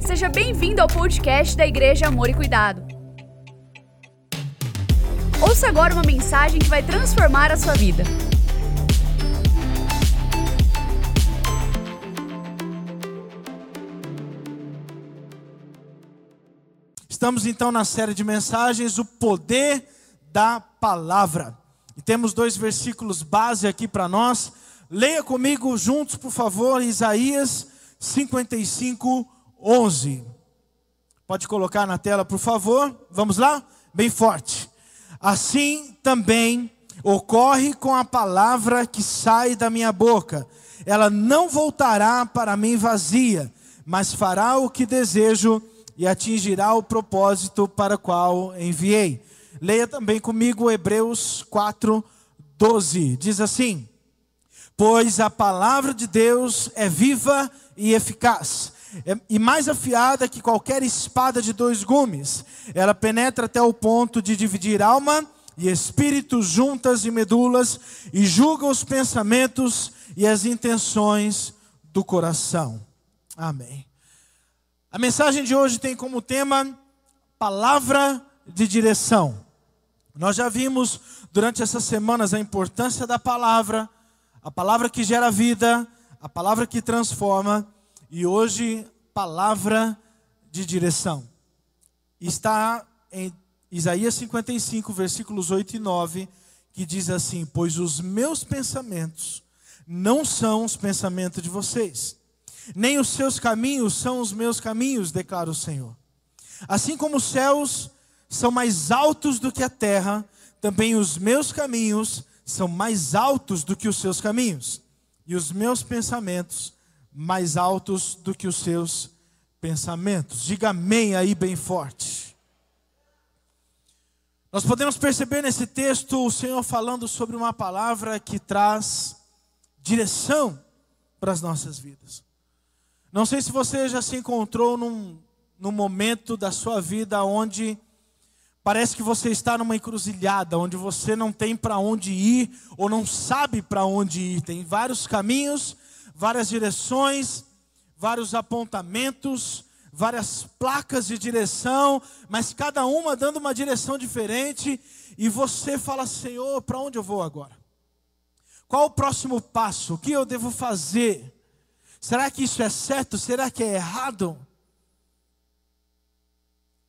Seja bem-vindo ao podcast da Igreja Amor e Cuidado. Ouça agora uma mensagem que vai transformar a sua vida. Estamos então na série de mensagens O Poder da Palavra. E temos dois versículos base aqui para nós. Leia comigo juntos, por favor, Isaías 55, 11. Pode colocar na tela, por favor. Vamos lá? Bem forte. Assim também ocorre com a palavra que sai da minha boca. Ela não voltará para mim vazia, mas fará o que desejo e atingirá o propósito para o qual enviei. Leia também comigo Hebreus 4, 12. Diz assim: Pois a palavra de Deus é viva e eficaz, é, e mais afiada que qualquer espada de dois gumes. Ela penetra até o ponto de dividir alma e espírito, juntas e medulas, e julga os pensamentos e as intenções do coração. Amém. A mensagem de hoje tem como tema palavra de direção. Nós já vimos durante essas semanas a importância da palavra, a palavra que gera vida, a palavra que transforma, e hoje, palavra de direção. Está em Isaías 55, versículos 8 e 9, que diz assim: Pois os meus pensamentos não são os pensamentos de vocês, nem os seus caminhos são os meus caminhos, declara o Senhor. Assim como os céus são mais altos do que a terra, também os meus caminhos são mais altos do que os seus caminhos, e os meus pensamentos mais altos do que os seus pensamentos. Diga amém aí bem forte. Nós podemos perceber nesse texto o Senhor falando sobre uma palavra que traz direção para as nossas vidas. Não sei se você já se encontrou num, num momento da sua vida onde parece que você está numa encruzilhada, onde você não tem para onde ir ou não sabe para onde ir. Tem vários caminhos, várias direções, vários apontamentos, várias placas de direção, mas cada uma dando uma direção diferente, e você fala: Senhor, para onde eu vou agora? Qual o próximo passo? O que eu devo fazer? Será que isso é certo? Será que é errado?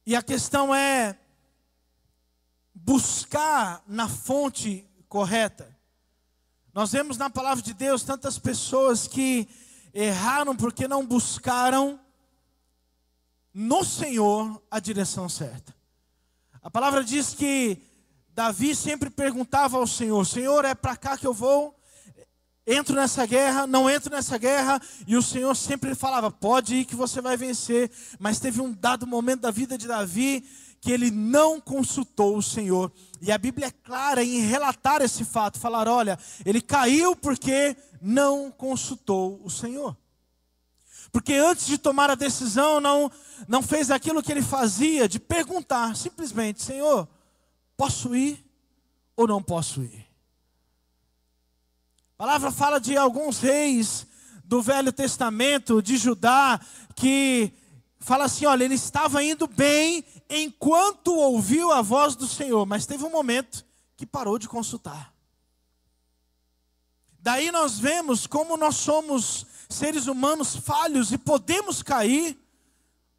E a questão é buscar na fonte correta. Nós vemos na palavra de Deus tantas pessoas que erraram porque não buscaram no Senhor a direção certa. A palavra diz que Davi sempre perguntava ao Senhor: Senhor, é para cá que eu vou? Entro nessa guerra, não entro nessa guerra, e o Senhor sempre falava: pode ir que você vai vencer. Mas teve um dado momento da vida de Davi que ele não consultou o Senhor. E a Bíblia é clara em relatar esse fato, falar, olha, ele caiu porque não consultou o Senhor. Porque antes de tomar a decisão, não, não fez aquilo que ele fazia, de perguntar simplesmente: Senhor, posso ir ou não posso ir? A palavra fala de alguns reis do Velho Testamento, de Judá, que fala assim: olha, ele estava indo bem enquanto ouviu a voz do Senhor, mas teve um momento que parou de consultar. Daí nós vemos como nós somos seres humanos falhos e podemos cair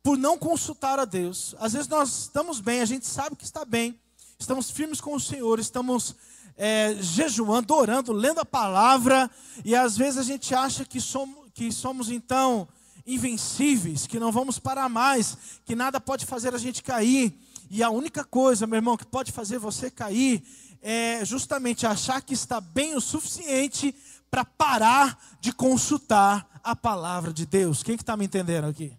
por não consultar a Deus. Às vezes nós estamos bem, a gente sabe que está bem, estamos firmes com o Senhor, estamos é, jejuando, orando, lendo a palavra, e às vezes a gente acha que somos, que somos então invencíveis, que não vamos parar mais, que nada pode fazer a gente cair. E a única coisa, meu irmão, que pode fazer você cair é justamente achar que está bem o suficiente para parar de consultar a palavra de Deus. Quem que está me entendendo aqui?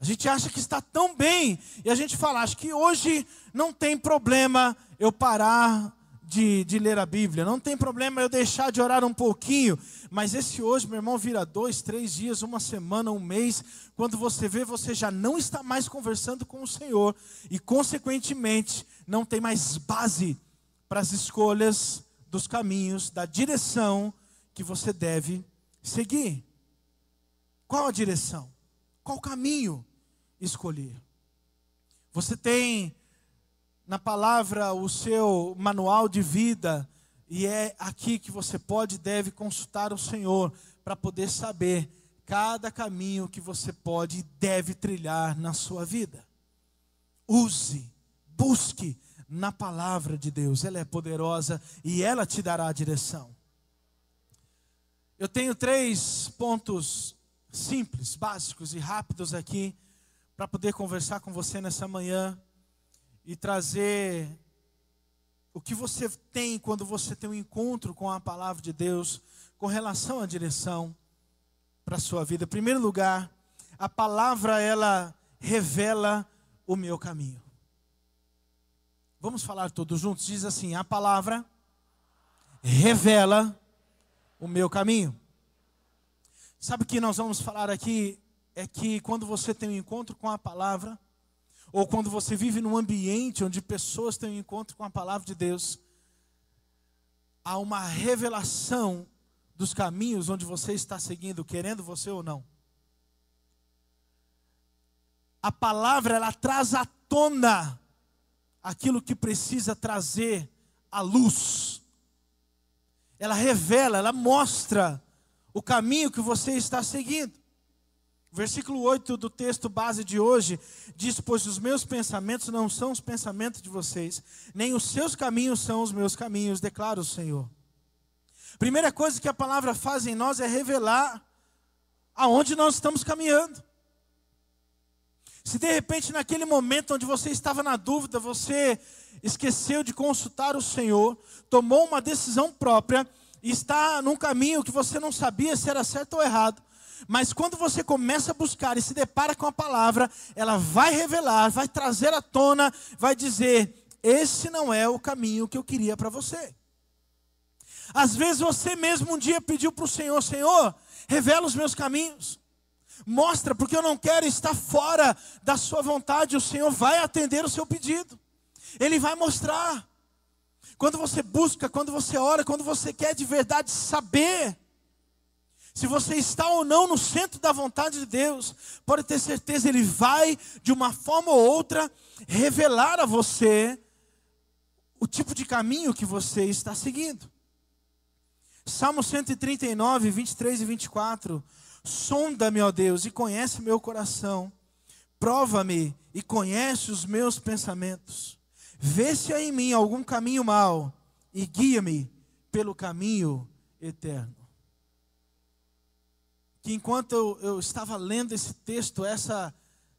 A gente acha que está tão bem e a gente fala, acho que hoje não tem problema eu parar de, de ler a Bíblia, não tem problema eu deixar de orar um pouquinho, mas esse hoje, meu irmão, vira dois, três dias, uma semana, um mês. Quando você vê, você já não está mais conversando com o Senhor e, consequentemente, não tem mais base para as escolhas dos caminhos, da direção que você deve seguir. Qual a direção? Qual caminho escolher? Você tem na palavra o seu manual de vida, e é aqui que você pode e deve consultar o Senhor para poder saber cada caminho que você pode e deve trilhar na sua vida. Use, busque na palavra de Deus, ela é poderosa e ela te dará a direção. Eu tenho três pontos simples, básicos e rápidos aqui para poder conversar com você nessa manhã e trazer o que você tem quando você tem um encontro com a palavra de Deus com relação à direção para a sua vida. Em primeiro lugar, a palavra ela revela o meu caminho. Vamos falar todos juntos? Diz assim: a palavra revela o meu caminho. Sabe o que nós vamos falar aqui? É que quando você tem um encontro com a palavra, ou quando você vive num ambiente onde pessoas têm um encontro com a palavra de Deus, há uma revelação dos caminhos onde você está seguindo, querendo você ou não. A palavra ela traz à tona aquilo que precisa trazer à luz. Ela revela, ela mostra o caminho que você está seguindo. Versículo 8 do texto base de hoje diz: Pois os meus pensamentos não são os pensamentos de vocês, nem os seus caminhos são os meus caminhos, declara o Senhor. Primeira coisa que a palavra faz em nós é revelar aonde nós estamos caminhando. Se de repente, naquele momento onde você estava na dúvida, você esqueceu de consultar o Senhor, tomou uma decisão própria e está num caminho que você não sabia se era certo ou errado, mas quando você começa a buscar e se depara com a palavra, ela vai revelar, vai trazer à tona, vai dizer: esse não é o caminho que eu queria para você. Às vezes você mesmo um dia pediu para o Senhor: Senhor, revela os meus caminhos. Mostra, porque eu não quero estar fora da sua vontade. O Senhor vai atender o seu pedido. Ele vai mostrar. Quando você busca, quando você ora, quando você quer de verdade saber se você está ou não no centro da vontade de Deus, pode ter certeza, Ele vai, de uma forma ou outra, revelar a você o tipo de caminho que você está seguindo. Salmo 139, 23 e 24. Sonda-me, ó Deus, e conhece meu coração. Prova-me e conhece os meus pensamentos. Vê se há em mim algum caminho mau e guia-me pelo caminho eterno que enquanto eu, eu estava lendo esse texto, essa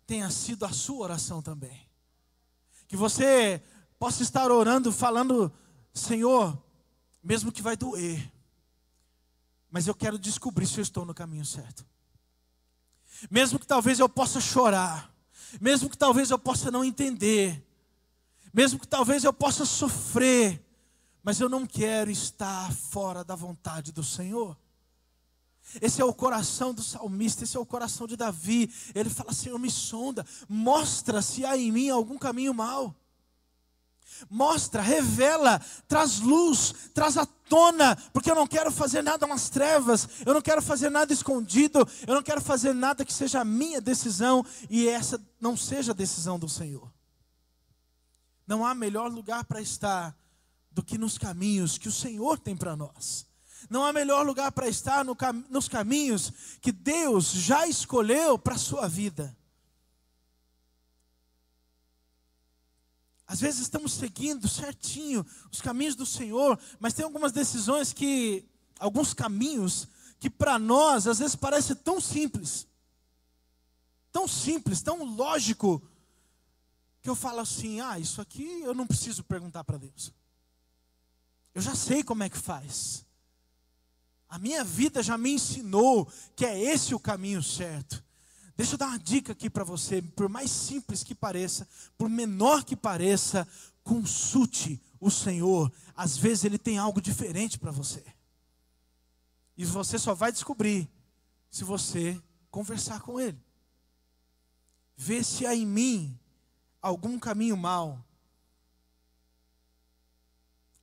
tenha sido a sua oração também. Que você possa estar orando, falando, Senhor, mesmo que vai doer, mas eu quero descobrir se eu estou no caminho certo. Mesmo que talvez eu possa chorar, mesmo que talvez eu possa não entender, mesmo que talvez eu possa sofrer, mas eu não quero estar fora da vontade do Senhor. Esse é o coração do salmista, esse é o coração de Davi. Ele fala: Senhor, me sonda, mostra se há em mim algum caminho mau. Mostra, revela, traz luz, traz à tona, porque eu não quero fazer nada nas trevas, eu não quero fazer nada escondido, eu não quero fazer nada que seja a minha decisão e essa não seja a decisão do Senhor. Não há melhor lugar para estar do que nos caminhos que o Senhor tem para nós. Não há melhor lugar para estar no cam nos caminhos que Deus já escolheu para a sua vida. Às vezes estamos seguindo certinho os caminhos do Senhor, mas tem algumas decisões que, alguns caminhos, que para nós às vezes parece tão simples, tão simples, tão lógico, que eu falo assim: ah, isso aqui eu não preciso perguntar para Deus. Eu já sei como é que faz. A minha vida já me ensinou que é esse o caminho certo. Deixa eu dar uma dica aqui para você, por mais simples que pareça, por menor que pareça, consulte o Senhor. Às vezes ele tem algo diferente para você. E você só vai descobrir se você conversar com ele. Vê se há em mim algum caminho mau.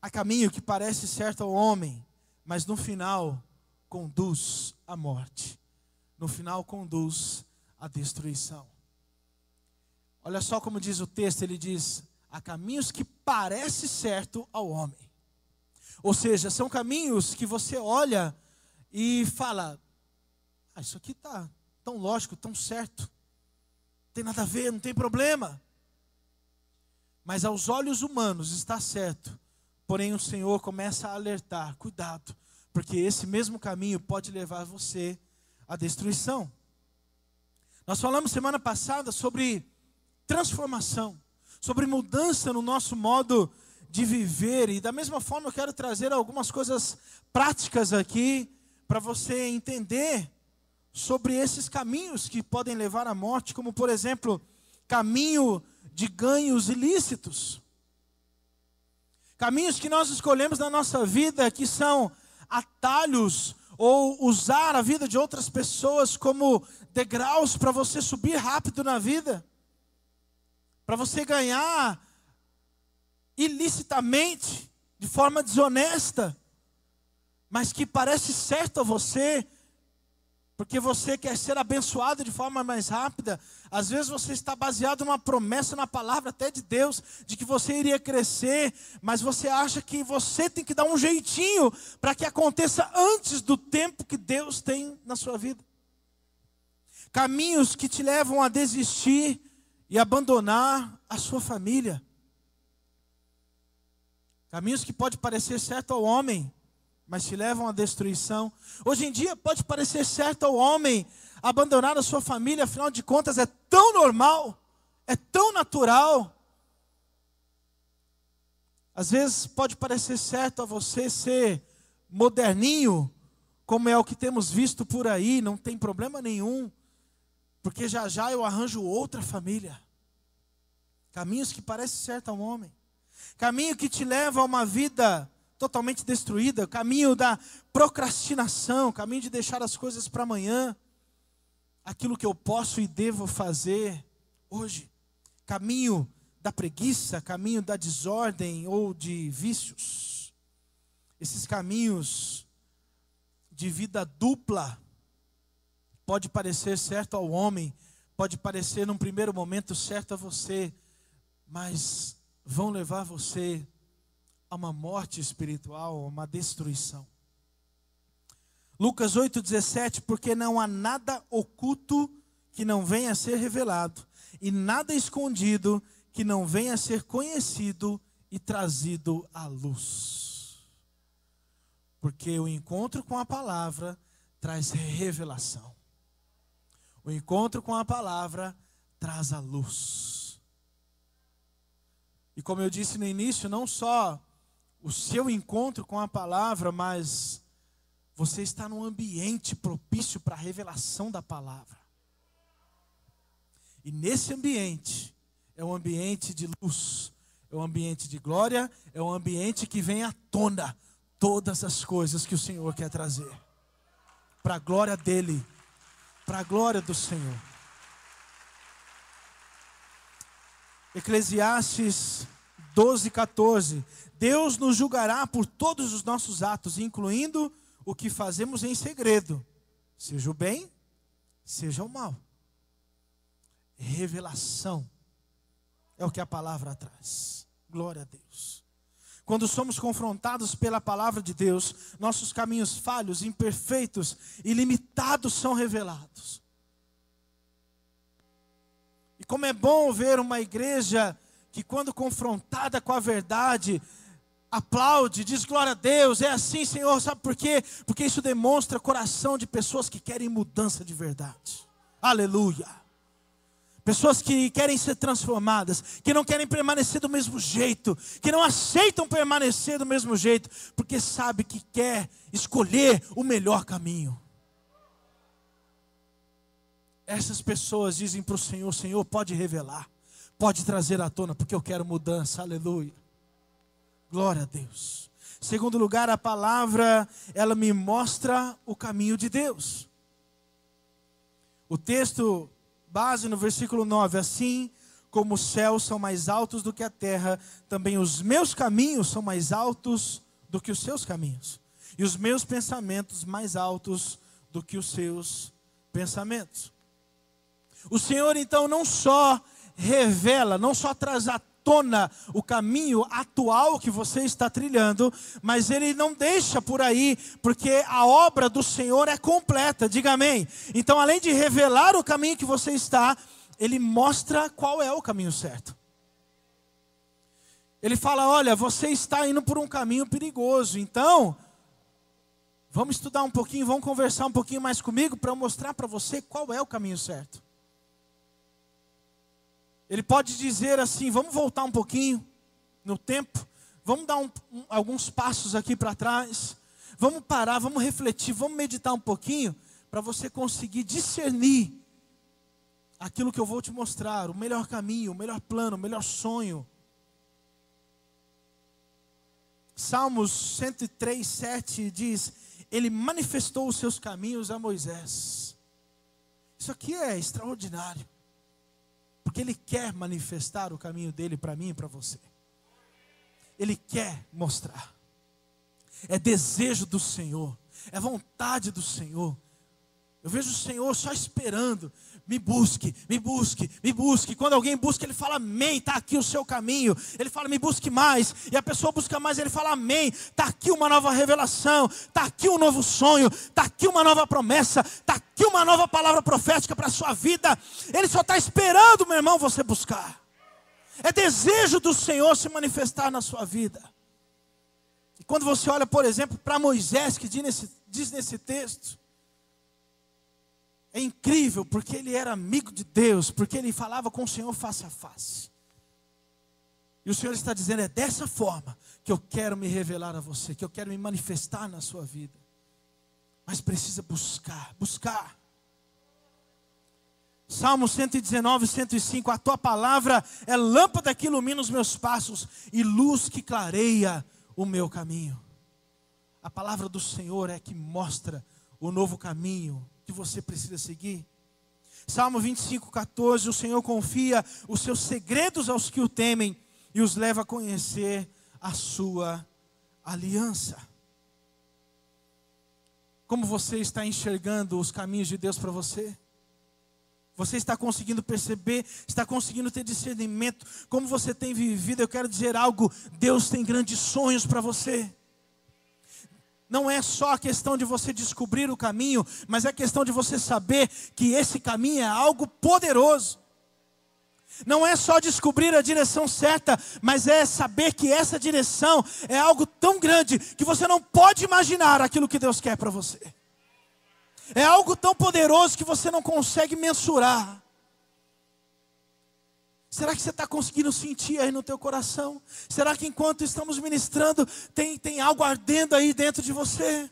Há caminho que parece certo ao homem, mas no final conduz à morte. no final conduz à destruição. Olha só como diz o texto, ele diz: há caminhos que parecem certo ao homem. Ou seja, são caminhos que você olha e fala: ah, isso aqui está tão lógico, tão certo, não tem nada a ver, não tem problema. Mas aos olhos humanos está certo, porém o Senhor começa a alertar: cuidado, porque esse mesmo caminho pode levar você à destruição. Nós falamos semana passada sobre transformação, sobre mudança no nosso modo de viver, e da mesma forma eu quero trazer algumas coisas práticas aqui para você entender sobre esses caminhos que podem levar à morte, como por exemplo, caminho de ganhos ilícitos. Caminhos que nós escolhemos na nossa vida que são atalhos ou usar a vida de outras pessoas como degraus para você subir rápido na vida, para você ganhar ilicitamente, de forma desonesta, mas que parece certo a você, porque você quer ser abençoado de forma mais rápida. Às vezes você está baseado numa promessa na palavra até de Deus, de que você iria crescer, mas você acha que você tem que dar um jeitinho para que aconteça antes do tempo que Deus tem na sua vida. Caminhos que te levam a desistir e abandonar a sua família. Caminhos que pode parecer certo ao homem, mas te levam à destruição. Hoje em dia pode parecer certo ao homem abandonar a sua família, afinal de contas é tão normal, é tão natural. Às vezes pode parecer certo a você ser moderninho, como é o que temos visto por aí, não tem problema nenhum, porque já já eu arranjo outra família. Caminhos que parecem certo ao homem, caminho que te leva a uma vida totalmente destruída, o caminho da procrastinação, o caminho de deixar as coisas para amanhã, aquilo que eu posso e devo fazer hoje, caminho da preguiça, caminho da desordem ou de vícios. Esses caminhos de vida dupla pode parecer certo ao homem, pode parecer num primeiro momento certo a você, mas vão levar você a uma morte espiritual, a uma destruição. Lucas 8,17: Porque não há nada oculto que não venha a ser revelado, e nada escondido que não venha a ser conhecido e trazido à luz. Porque o encontro com a palavra traz revelação. O encontro com a palavra traz a luz. E como eu disse no início, não só o seu encontro com a palavra, mas você está num ambiente propício para a revelação da palavra. E nesse ambiente, é um ambiente de luz, é um ambiente de glória, é um ambiente que vem à tona todas as coisas que o Senhor quer trazer. Para a glória dele, para a glória do Senhor. Eclesiastes 12, 14. Deus nos julgará por todos os nossos atos, incluindo o que fazemos em segredo, seja o bem, seja o mal. Revelação é o que a palavra traz. Glória a Deus. Quando somos confrontados pela palavra de Deus, nossos caminhos falhos, imperfeitos e limitados são revelados. E como é bom ver uma igreja que, quando confrontada com a verdade, aplaude, diz glória a Deus, é assim, Senhor, sabe por quê? Porque isso demonstra coração de pessoas que querem mudança de verdade. Aleluia. Pessoas que querem ser transformadas, que não querem permanecer do mesmo jeito, que não aceitam permanecer do mesmo jeito, porque sabe que quer escolher o melhor caminho. Essas pessoas dizem para o Senhor: Senhor, pode revelar, pode trazer à tona, porque eu quero mudança. Aleluia. Glória a Deus. Segundo lugar, a palavra, ela me mostra o caminho de Deus. O texto base no versículo 9, assim como os céus são mais altos do que a terra, também os meus caminhos são mais altos do que os seus caminhos, e os meus pensamentos mais altos do que os seus pensamentos. O Senhor então não só revela, não só traz à tona o caminho atual que você está trilhando, mas ele não deixa por aí, porque a obra do Senhor é completa, diga amém. Então, além de revelar o caminho que você está, ele mostra qual é o caminho certo. Ele fala: Olha, você está indo por um caminho perigoso, então vamos estudar um pouquinho, vamos conversar um pouquinho mais comigo para eu mostrar para você qual é o caminho certo. Ele pode dizer assim: Vamos voltar um pouquinho no tempo, vamos dar um, um, alguns passos aqui para trás, vamos parar, vamos refletir, vamos meditar um pouquinho para você conseguir discernir aquilo que eu vou te mostrar, o melhor caminho, o melhor plano, o melhor sonho. Salmos 103, 7 diz: Ele manifestou os seus caminhos a Moisés. Isso aqui é extraordinário, porque Ele quer manifestar o caminho dele para mim e para você. Ele quer mostrar. É desejo do Senhor, é vontade do Senhor. Eu vejo o Senhor só esperando me busque, me busque, me busque. Quando alguém busca, ele fala amém, está aqui o seu caminho. Ele fala, me busque mais. E a pessoa busca mais, ele fala amém. Está aqui uma nova revelação, está aqui um novo sonho, está aqui uma nova promessa, está aqui uma nova palavra profética para a sua vida. Ele só está esperando, meu irmão, você buscar. É desejo do Senhor se manifestar na sua vida. E quando você olha, por exemplo, para Moisés, que diz nesse, diz nesse texto, é incrível porque ele era amigo de Deus, porque ele falava com o Senhor face a face. E o Senhor está dizendo: é dessa forma que eu quero me revelar a você, que eu quero me manifestar na sua vida. Mas precisa buscar, buscar. Salmo 119, 105: A tua palavra é lâmpada que ilumina os meus passos e luz que clareia o meu caminho. A palavra do Senhor é que mostra o novo caminho, que você precisa seguir. Salmo 25, 14: O Senhor confia os seus segredos aos que o temem e os leva a conhecer a sua aliança. Como você está enxergando os caminhos de Deus para você? Você está conseguindo perceber, está conseguindo ter discernimento, como você tem vivido. Eu quero dizer algo: Deus tem grandes sonhos para você não é só a questão de você descobrir o caminho, mas é a questão de você saber que esse caminho é algo poderoso. Não é só descobrir a direção certa, mas é saber que essa direção é algo tão grande que você não pode imaginar aquilo que Deus quer para você. É algo tão poderoso que você não consegue mensurar. Será que você está conseguindo sentir aí no teu coração? Será que enquanto estamos ministrando, tem, tem algo ardendo aí dentro de você?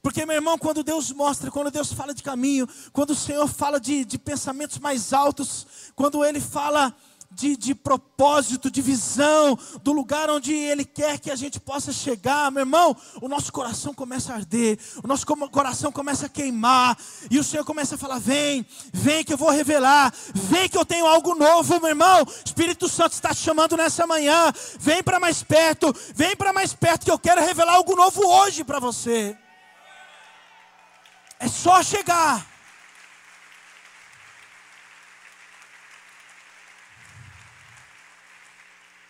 Porque, meu irmão, quando Deus mostra, quando Deus fala de caminho, quando o Senhor fala de, de pensamentos mais altos, quando Ele fala de, de propósito, de visão, do lugar onde Ele quer que a gente possa chegar, meu irmão, o nosso coração começa a arder, o nosso coração começa a queimar, e o Senhor começa a falar: vem, vem que eu vou revelar, vem que eu tenho algo novo, meu irmão. Espírito Santo está te chamando nessa manhã, vem para mais perto, vem para mais perto, que eu quero revelar algo novo hoje para você. É só chegar.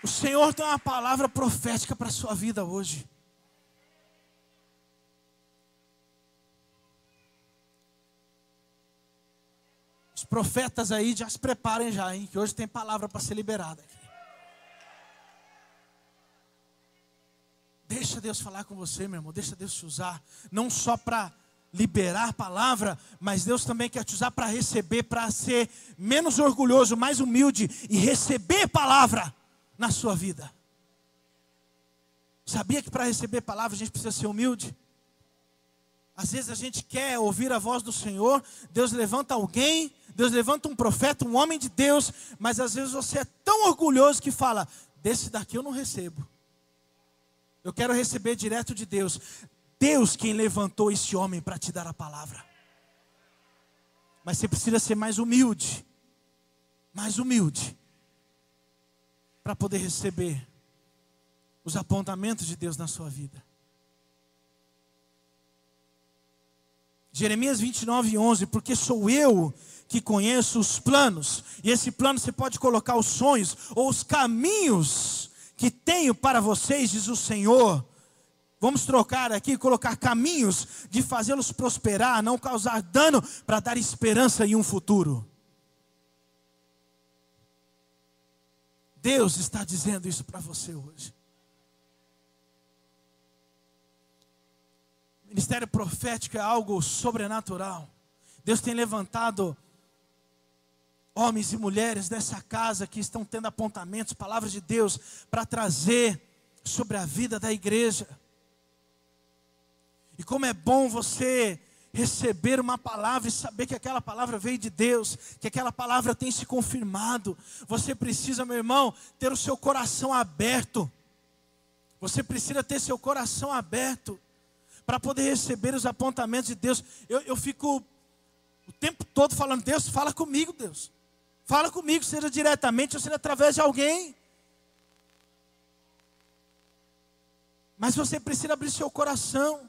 O Senhor tem uma palavra profética para a sua vida hoje. Os profetas aí já se preparem já, hein? Que hoje tem palavra para ser liberada aqui. Deixa Deus falar com você, meu irmão. Deixa Deus te usar. Não só para liberar palavra, mas Deus também quer te usar para receber, para ser menos orgulhoso, mais humilde e receber palavra na sua vida. Sabia que para receber palavra a gente precisa ser humilde? Às vezes a gente quer ouvir a voz do Senhor, Deus levanta alguém, Deus levanta um profeta, um homem de Deus, mas às vezes você é tão orgulhoso que fala: desse daqui eu não recebo. Eu quero receber direto de Deus. Deus quem levantou esse homem para te dar a palavra. Mas você precisa ser mais humilde. Mais humilde para poder receber os apontamentos de Deus na sua vida. Jeremias 29, 11: Porque sou eu que conheço os planos, e esse plano você pode colocar os sonhos ou os caminhos que tenho para vocês, diz o Senhor. Vamos trocar aqui, colocar caminhos de fazê-los prosperar, não causar dano, para dar esperança e um futuro. Deus está dizendo isso para você hoje. Ministério profético é algo sobrenatural. Deus tem levantado homens e mulheres dessa casa que estão tendo apontamentos, palavras de Deus, para trazer sobre a vida da igreja. E como é bom você receber uma palavra e saber que aquela palavra veio de Deus, que aquela palavra tem se confirmado. Você precisa, meu irmão, ter o seu coração aberto. Você precisa ter seu coração aberto para poder receber os apontamentos de Deus. Eu, eu fico o tempo todo falando: Deus, fala comigo, Deus. Fala comigo, seja diretamente ou seja através de alguém. Mas você precisa abrir seu coração.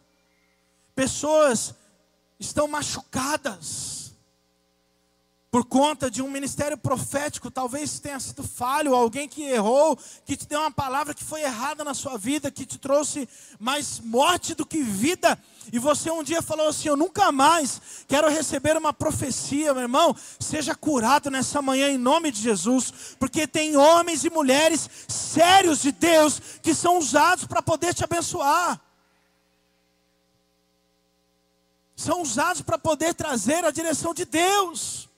Pessoas estão machucadas por conta de um ministério profético, talvez tenha sido falho, alguém que errou, que te deu uma palavra que foi errada na sua vida, que te trouxe mais morte do que vida, e você um dia falou assim: Eu nunca mais quero receber uma profecia, meu irmão. Seja curado nessa manhã em nome de Jesus, porque tem homens e mulheres sérios de Deus que são usados para poder te abençoar. São usados para poder trazer a direção de Deus.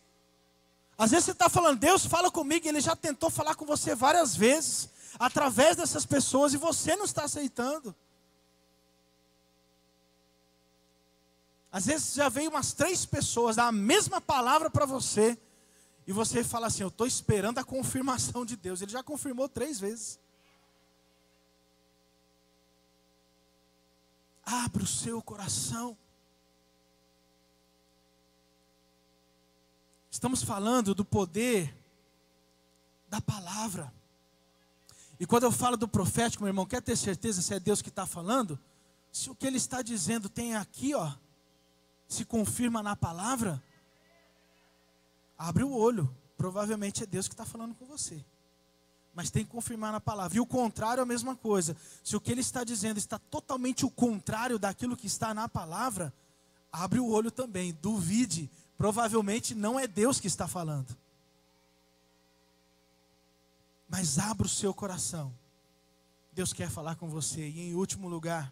Às vezes você está falando, Deus fala comigo, ele já tentou falar com você várias vezes, através dessas pessoas, e você não está aceitando. Às vezes já veio umas três pessoas, dá a mesma palavra para você, e você fala assim: Eu estou esperando a confirmação de Deus. Ele já confirmou três vezes. Abra o seu coração. Estamos falando do poder da palavra. E quando eu falo do profético, meu irmão, quer ter certeza se é Deus que está falando? Se o que ele está dizendo tem aqui, ó, se confirma na palavra, abre o olho. Provavelmente é Deus que está falando com você. Mas tem que confirmar na palavra. E o contrário é a mesma coisa. Se o que ele está dizendo está totalmente o contrário daquilo que está na palavra, abre o olho também. Duvide provavelmente não é Deus que está falando. Mas abra o seu coração. Deus quer falar com você. E em último lugar,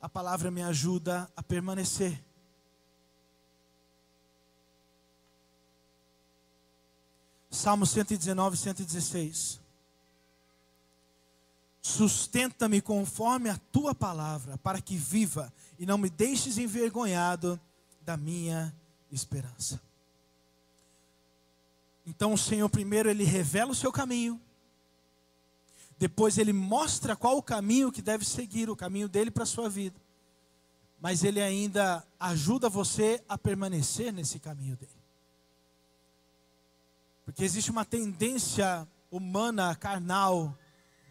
a palavra me ajuda a permanecer. Salmo 119, 116. Sustenta-me conforme a tua palavra, para que viva e não me deixes envergonhado da minha esperança. Então o Senhor primeiro ele revela o seu caminho, depois ele mostra qual o caminho que deve seguir, o caminho dele para a sua vida. Mas ele ainda ajuda você a permanecer nesse caminho dele. Porque existe uma tendência humana, carnal,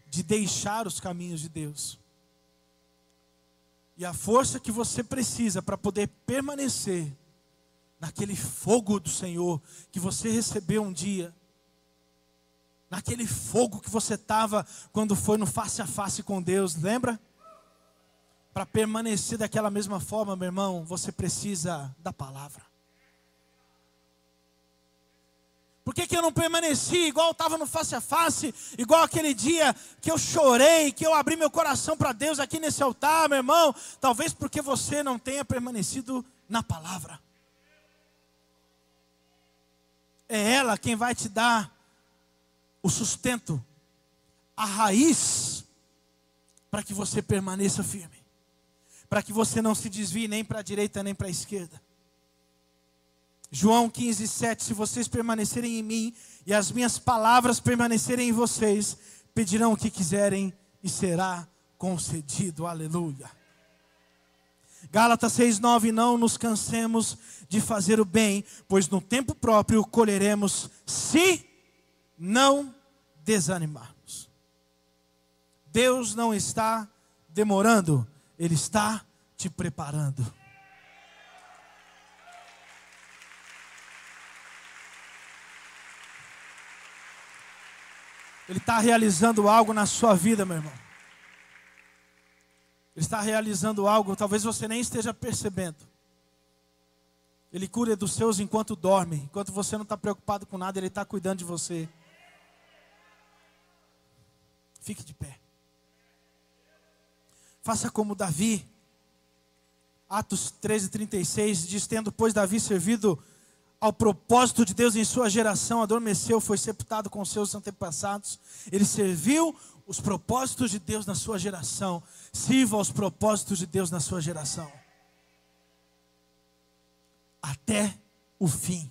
de deixar os caminhos de Deus. E a força que você precisa para poder permanecer naquele fogo do Senhor que você recebeu um dia, naquele fogo que você estava quando foi no face a face com Deus, lembra? Para permanecer daquela mesma forma, meu irmão, você precisa da palavra. Por que, que eu não permaneci igual estava no face a face, igual aquele dia que eu chorei, que eu abri meu coração para Deus aqui nesse altar, meu irmão? Talvez porque você não tenha permanecido na palavra. É ela quem vai te dar o sustento, a raiz, para que você permaneça firme, para que você não se desvie nem para a direita nem para a esquerda. João 15, 7: Se vocês permanecerem em mim e as minhas palavras permanecerem em vocês, pedirão o que quiserem e será concedido. Aleluia. Gálatas 6:9 não nos cansemos de fazer o bem, pois no tempo próprio colheremos se não desanimarmos. Deus não está demorando, ele está te preparando. Ele está realizando algo na sua vida, meu irmão. Ele está realizando algo, talvez você nem esteja percebendo. Ele cura dos seus enquanto dorme, enquanto você não está preocupado com nada, Ele está cuidando de você. Fique de pé. Faça como Davi. Atos 13, 36 diz: Tendo, pois, Davi servido ao propósito de Deus em sua geração, adormeceu, foi sepultado com seus antepassados. Ele serviu os propósitos de Deus na sua geração. Sirva aos propósitos de Deus na sua geração. Até o fim.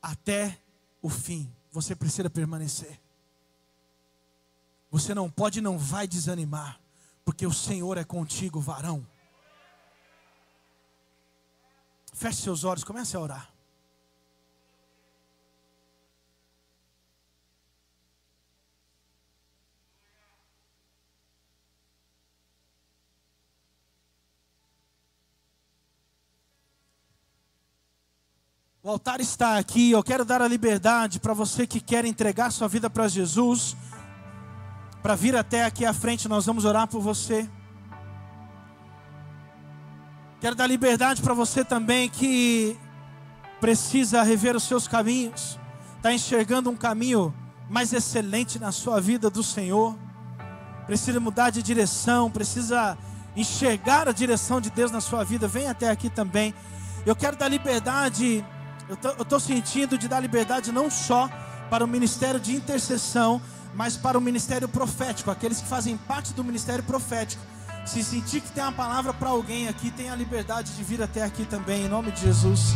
Até o fim. Você precisa permanecer. Você não pode e não vai desanimar, porque o Senhor é contigo, varão. Feche seus olhos, comece a orar. O altar está aqui. Eu quero dar a liberdade para você que quer entregar sua vida para Jesus, para vir até aqui à frente. Nós vamos orar por você. Quero dar liberdade para você também que precisa rever os seus caminhos, está enxergando um caminho mais excelente na sua vida do Senhor, precisa mudar de direção, precisa enxergar a direção de Deus na sua vida. Vem até aqui também. Eu quero dar liberdade, eu estou sentindo de dar liberdade não só para o ministério de intercessão, mas para o ministério profético, aqueles que fazem parte do ministério profético se sentir que tem uma palavra para alguém aqui, tenha a liberdade de vir até aqui também, em nome de Jesus.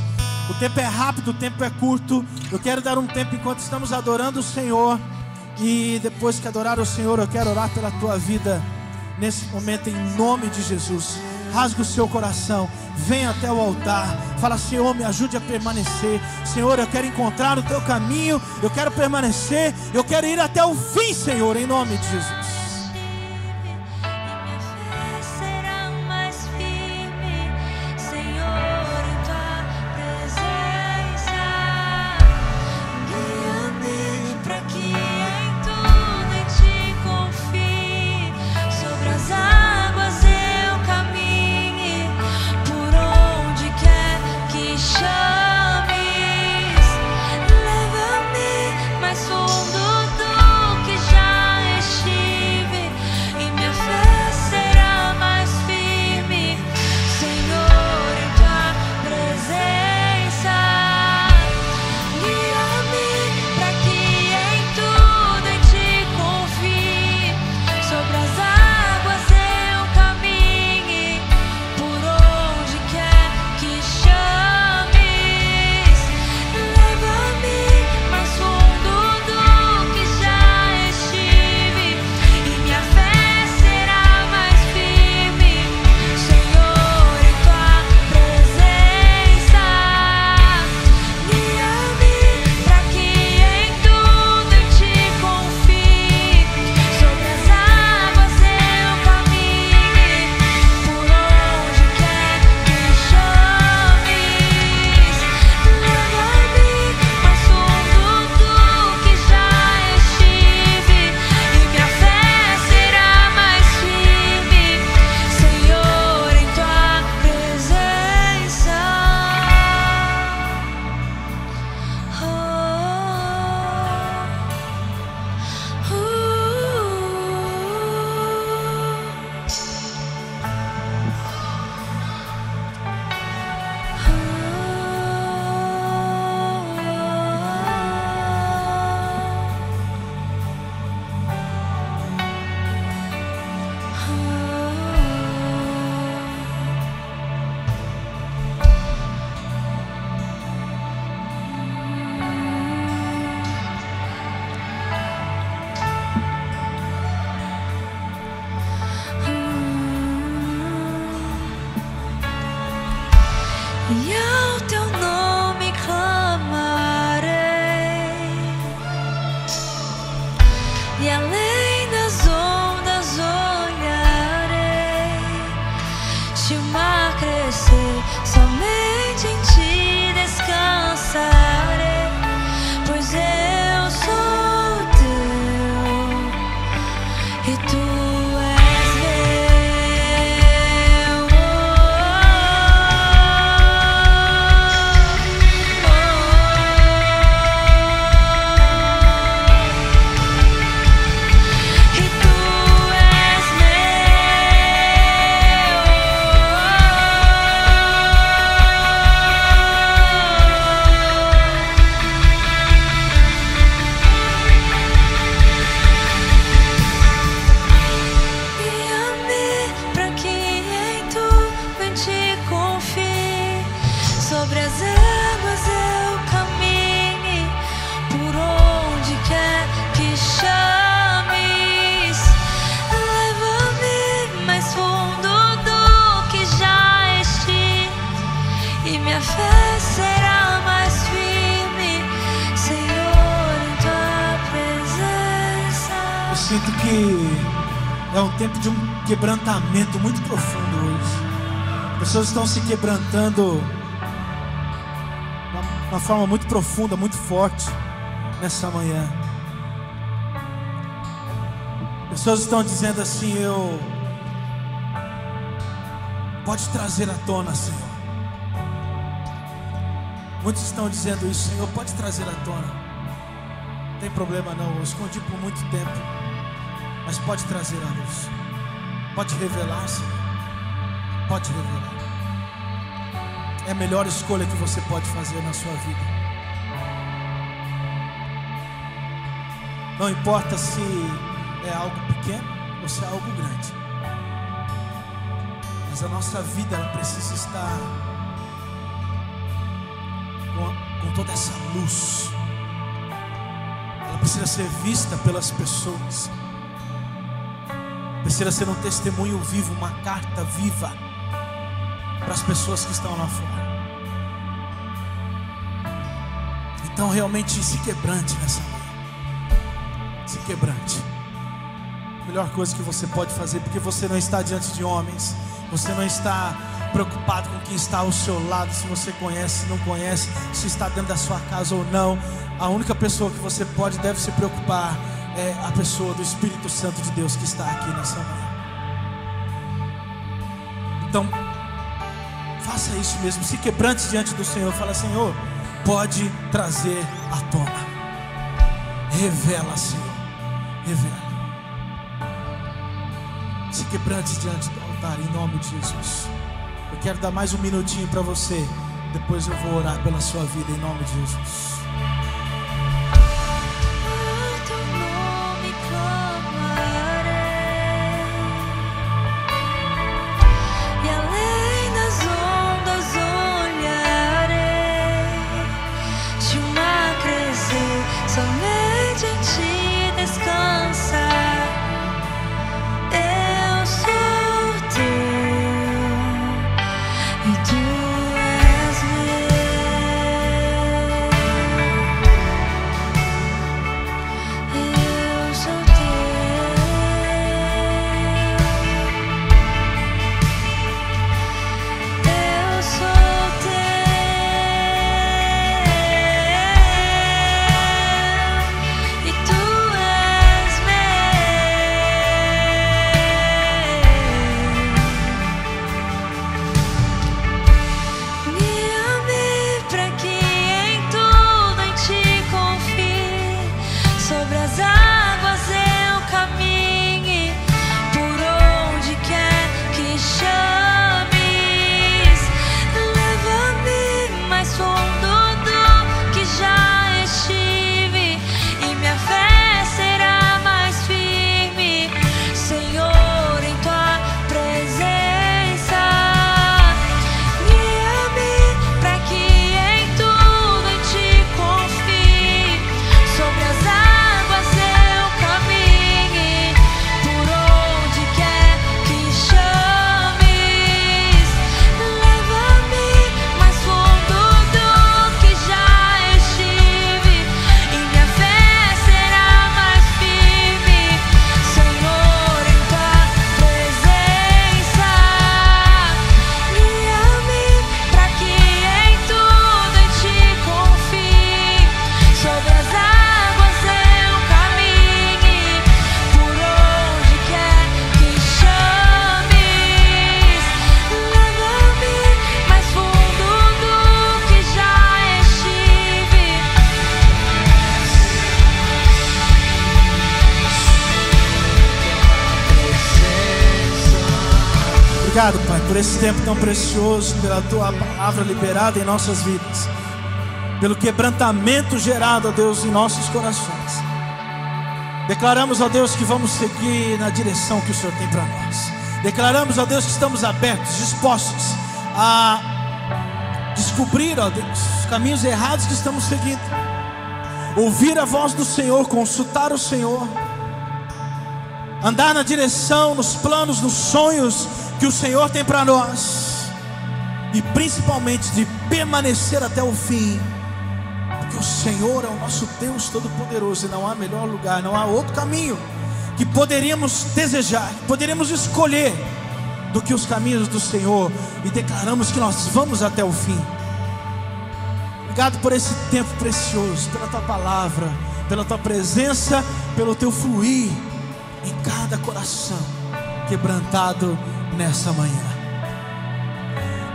O tempo é rápido, o tempo é curto. Eu quero dar um tempo enquanto estamos adorando o Senhor. E depois que adorar o Senhor, eu quero orar pela tua vida nesse momento, em nome de Jesus. Rasga o seu coração, venha até o altar. Fala, Senhor, me ajude a permanecer. Senhor, eu quero encontrar o teu caminho. Eu quero permanecer. Eu quero ir até o fim, Senhor, em nome de Jesus. Quebrantamento muito profundo hoje. Pessoas estão se quebrantando de uma forma muito profunda, muito forte nessa manhã. Pessoas estão dizendo assim: Eu pode trazer à tona, Senhor. Muitos estão dizendo isso, Senhor, pode trazer à tona. Não tem problema não, eu escondi por muito tempo. Mas pode trazer à luz. Pode revelar, Senhor. Pode revelar. É a melhor escolha que você pode fazer na sua vida. Não importa se é algo pequeno ou se é algo grande. Mas a nossa vida ela precisa estar com, com toda essa luz. Ela precisa ser vista pelas pessoas. Precisa ser um testemunho vivo, uma carta viva para as pessoas que estão lá fora. Então realmente se quebrante nessa manhã. Se quebrante. A melhor coisa que você pode fazer, porque você não está diante de homens, você não está preocupado com quem está ao seu lado, se você conhece, se não conhece, se está dentro da sua casa ou não. A única pessoa que você pode deve se preocupar é a pessoa do Espírito Santo de Deus que está aqui nessa manhã. Então, faça isso mesmo, se quebrante diante do Senhor, fala: Senhor, pode trazer à tona, revela, Senhor, revela. Se quebrante diante do altar, em nome de Jesus. Eu quero dar mais um minutinho para você. Depois eu vou orar pela sua vida, em nome de Jesus. Esse tempo tão precioso, pela tua palavra liberada em nossas vidas, pelo quebrantamento gerado, ó Deus, em nossos corações. Declaramos, ó Deus, que vamos seguir na direção que o Senhor tem para nós. Declaramos, ó Deus, que estamos abertos, dispostos a descobrir, ó Deus, os caminhos errados que estamos seguindo. Ouvir a voz do Senhor, consultar o Senhor andar na direção, nos planos, nos sonhos que o Senhor tem para nós. e principalmente de permanecer até o fim, porque o Senhor é o nosso Deus Todo-Poderoso e não há melhor lugar, não há outro caminho que poderíamos desejar, poderíamos escolher do que os caminhos do Senhor e declaramos que nós vamos até o fim. Obrigado por esse tempo precioso, pela tua palavra, pela tua presença, pelo teu fluir em cada coração quebrantado nessa manhã.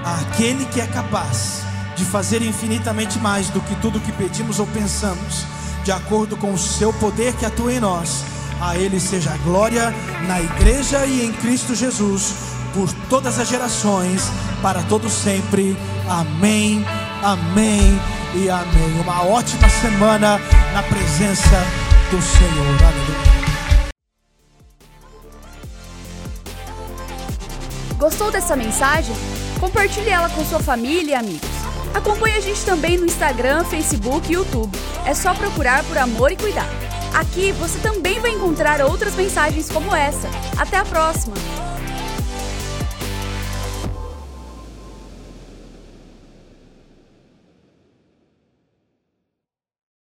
Aquele que é capaz de fazer infinitamente mais do que tudo que pedimos ou pensamos, de acordo com o seu poder que atua em nós. A Ele seja a glória na igreja e em Cristo Jesus, por todas as gerações, para todos sempre. Amém, amém e amém. Uma ótima semana na presença do Senhor. Aleluia. Gostou dessa mensagem? Compartilhe ela com sua família e amigos. Acompanhe a gente também no Instagram, Facebook e YouTube. É só procurar por Amor e Cuidar. Aqui você também vai encontrar outras mensagens como essa. Até a próxima!